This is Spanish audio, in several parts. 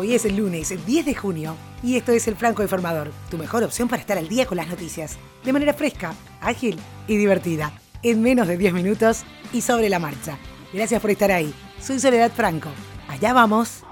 Hoy es el lunes 10 de junio y esto es El Franco Informador, tu mejor opción para estar al día con las noticias, de manera fresca, ágil y divertida, en menos de 10 minutos y sobre la marcha. Gracias por estar ahí. Soy Soledad Franco. Allá vamos.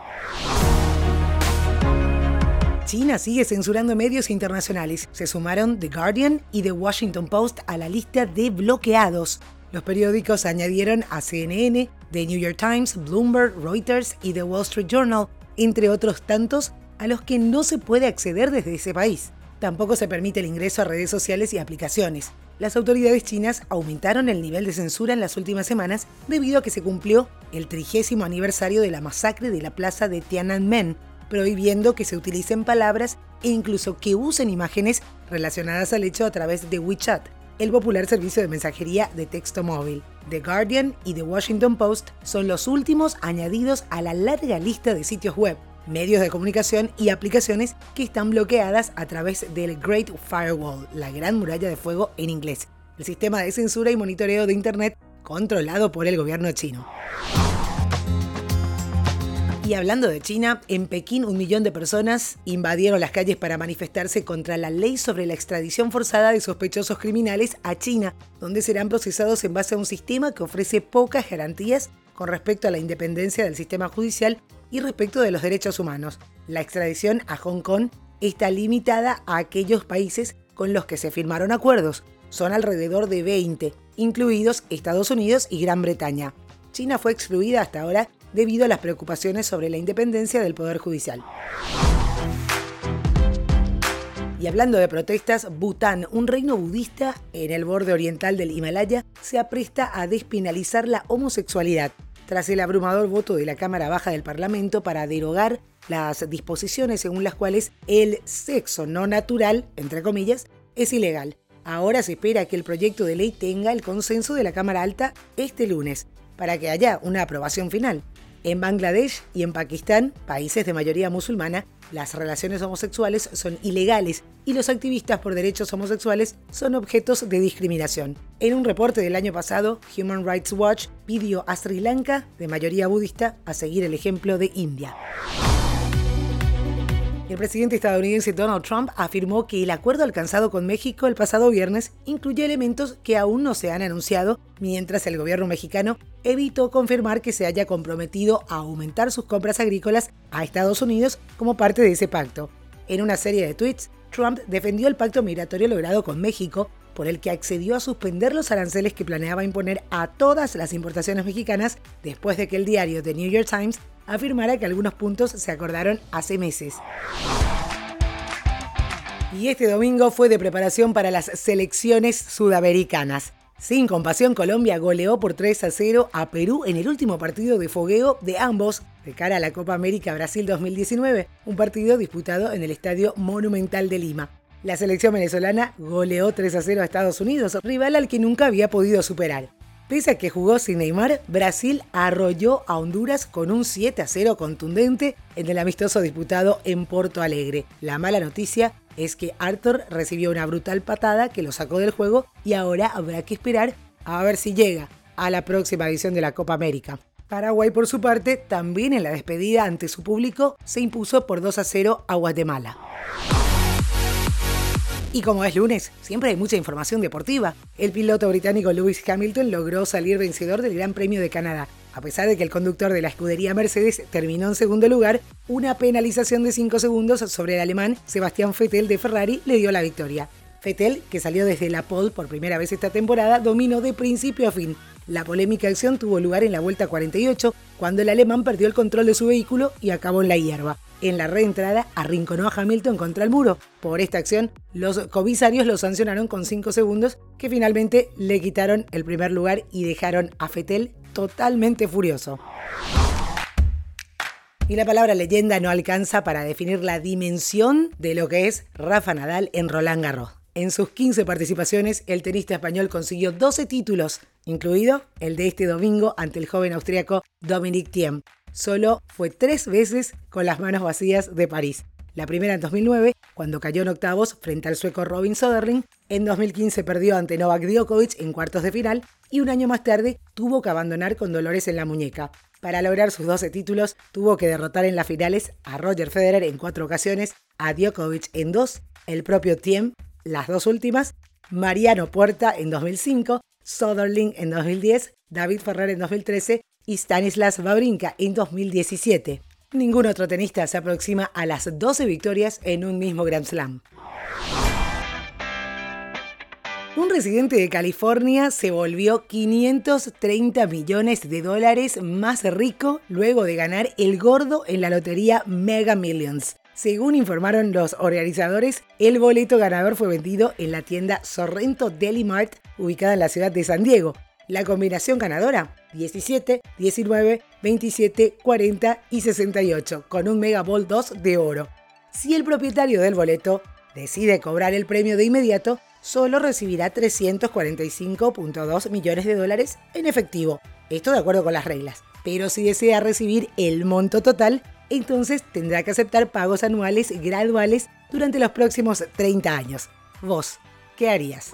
China sigue censurando medios internacionales. Se sumaron The Guardian y The Washington Post a la lista de bloqueados. Los periódicos añadieron a CNN, The New York Times, Bloomberg, Reuters y The Wall Street Journal, entre otros tantos a los que no se puede acceder desde ese país. Tampoco se permite el ingreso a redes sociales y aplicaciones. Las autoridades chinas aumentaron el nivel de censura en las últimas semanas debido a que se cumplió el trigésimo aniversario de la masacre de la plaza de Tiananmen, prohibiendo que se utilicen palabras e incluso que usen imágenes relacionadas al hecho a través de WeChat, el popular servicio de mensajería de texto móvil. The Guardian y The Washington Post son los últimos añadidos a la larga lista de sitios web, medios de comunicación y aplicaciones que están bloqueadas a través del Great Firewall, la gran muralla de fuego en inglés, el sistema de censura y monitoreo de Internet controlado por el gobierno chino. Y hablando de China, en Pekín un millón de personas invadieron las calles para manifestarse contra la ley sobre la extradición forzada de sospechosos criminales a China, donde serán procesados en base a un sistema que ofrece pocas garantías con respecto a la independencia del sistema judicial y respecto de los derechos humanos. La extradición a Hong Kong está limitada a aquellos países con los que se firmaron acuerdos. Son alrededor de 20, incluidos Estados Unidos y Gran Bretaña. China fue excluida hasta ahora debido a las preocupaciones sobre la independencia del Poder Judicial. Y hablando de protestas, Bután, un reino budista en el borde oriental del Himalaya, se apresta a despenalizar la homosexualidad, tras el abrumador voto de la Cámara Baja del Parlamento para derogar las disposiciones según las cuales el sexo no natural, entre comillas, es ilegal. Ahora se espera que el proyecto de ley tenga el consenso de la Cámara Alta este lunes, para que haya una aprobación final. En Bangladesh y en Pakistán, países de mayoría musulmana, las relaciones homosexuales son ilegales y los activistas por derechos homosexuales son objetos de discriminación. En un reporte del año pasado, Human Rights Watch pidió a Sri Lanka, de mayoría budista, a seguir el ejemplo de India. El presidente estadounidense Donald Trump afirmó que el acuerdo alcanzado con México el pasado viernes incluye elementos que aún no se han anunciado, mientras el gobierno mexicano evitó confirmar que se haya comprometido a aumentar sus compras agrícolas a Estados Unidos como parte de ese pacto. En una serie de tweets, Trump defendió el pacto migratorio logrado con México, por el que accedió a suspender los aranceles que planeaba imponer a todas las importaciones mexicanas después de que el diario The New York Times afirmara que algunos puntos se acordaron hace meses. Y este domingo fue de preparación para las selecciones sudamericanas. Sin compasión, Colombia goleó por 3 a 0 a Perú en el último partido de fogueo de ambos de cara a la Copa América Brasil 2019, un partido disputado en el Estadio Monumental de Lima. La selección venezolana goleó 3 a 0 a Estados Unidos, rival al que nunca había podido superar. Pese a que jugó sin Neymar, Brasil arrolló a Honduras con un 7 a 0 contundente en el amistoso disputado en Porto Alegre. La mala noticia es que Arthur recibió una brutal patada que lo sacó del juego y ahora habrá que esperar a ver si llega a la próxima edición de la Copa América. Paraguay, por su parte, también en la despedida ante su público, se impuso por 2 a 0 a Guatemala. Y como es lunes, siempre hay mucha información deportiva. El piloto británico Lewis Hamilton logró salir vencedor del Gran Premio de Canadá. A pesar de que el conductor de la escudería Mercedes terminó en segundo lugar, una penalización de 5 segundos sobre el alemán Sebastián Vettel de Ferrari le dio la victoria. Vettel, que salió desde la pole por primera vez esta temporada, dominó de principio a fin. La polémica acción tuvo lugar en la vuelta 48, cuando el alemán perdió el control de su vehículo y acabó en la hierba. En la reentrada arrinconó a Hamilton contra el muro. Por esta acción, los comisarios lo sancionaron con 5 segundos, que finalmente le quitaron el primer lugar y dejaron a Fetel totalmente furioso. Y la palabra leyenda no alcanza para definir la dimensión de lo que es Rafa Nadal en Roland Garros. En sus 15 participaciones, el tenista español consiguió 12 títulos, incluido el de este domingo ante el joven austriaco Dominic Thiem solo fue tres veces con las manos vacías de París. La primera en 2009, cuando cayó en octavos frente al sueco Robin Soderling. En 2015 perdió ante Novak Djokovic en cuartos de final y un año más tarde tuvo que abandonar con dolores en la muñeca. Para lograr sus 12 títulos, tuvo que derrotar en las finales a Roger Federer en cuatro ocasiones, a Djokovic en dos, el propio Tiem, las dos últimas, Mariano Puerta en 2005, Soderling en 2010, David Ferrer en 2013 y Stanislas Wawrinka en 2017. Ningún otro tenista se aproxima a las 12 victorias en un mismo Grand Slam. Un residente de California se volvió 530 millones de dólares más rico luego de ganar el gordo en la lotería Mega Millions. Según informaron los organizadores, el boleto ganador fue vendido en la tienda Sorrento Deli Mart, ubicada en la ciudad de San Diego. La combinación ganadora, 17, 19, 27, 40 y 68, con un Mega Ball 2 de oro. Si el propietario del boleto decide cobrar el premio de inmediato, solo recibirá 345.2 millones de dólares en efectivo. Esto de acuerdo con las reglas. Pero si desea recibir el monto total, entonces tendrá que aceptar pagos anuales graduales durante los próximos 30 años. Vos, ¿qué harías?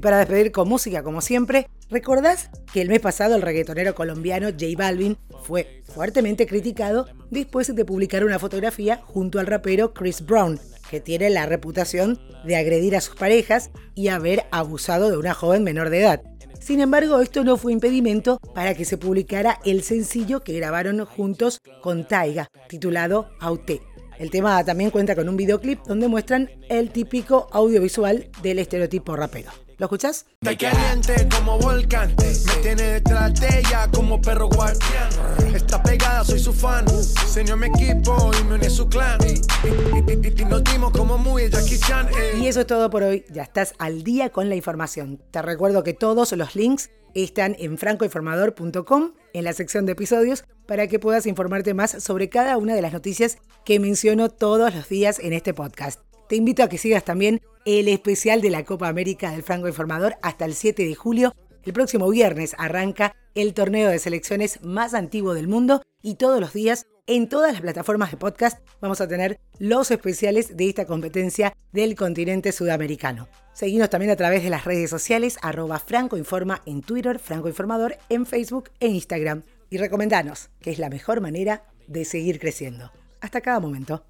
Y para despedir con música, como siempre, ¿recordás que el mes pasado el reggaetonero colombiano J Balvin fue fuertemente criticado después de publicar una fotografía junto al rapero Chris Brown, que tiene la reputación de agredir a sus parejas y haber abusado de una joven menor de edad? Sin embargo, esto no fue impedimento para que se publicara el sencillo que grabaron juntos con Taiga, titulado Auté. El tema también cuenta con un videoclip donde muestran el típico audiovisual del estereotipo rapero. ¿Lo escuchás? caliente como volcán, me tiene detrás de ella como perro guardián. Está pegada, soy su fan, señor mi equipo y me une su clan. Y, nos dimos como muy Jackie Chan. Eh. Y eso es todo por hoy, ya estás al día con la información. Te recuerdo que todos los links están en francoinformador.com en la sección de episodios para que puedas informarte más sobre cada una de las noticias que menciono todos los días en este podcast. Te invito a que sigas también el especial de la Copa América del Franco Informador hasta el 7 de julio. El próximo viernes arranca el torneo de selecciones más antiguo del mundo y todos los días en todas las plataformas de podcast vamos a tener los especiales de esta competencia del continente sudamericano. Seguimos también a través de las redes sociales arroba francoinforma en Twitter, Franco Informador en Facebook e Instagram. Y recomendanos, que es la mejor manera de seguir creciendo. Hasta cada momento.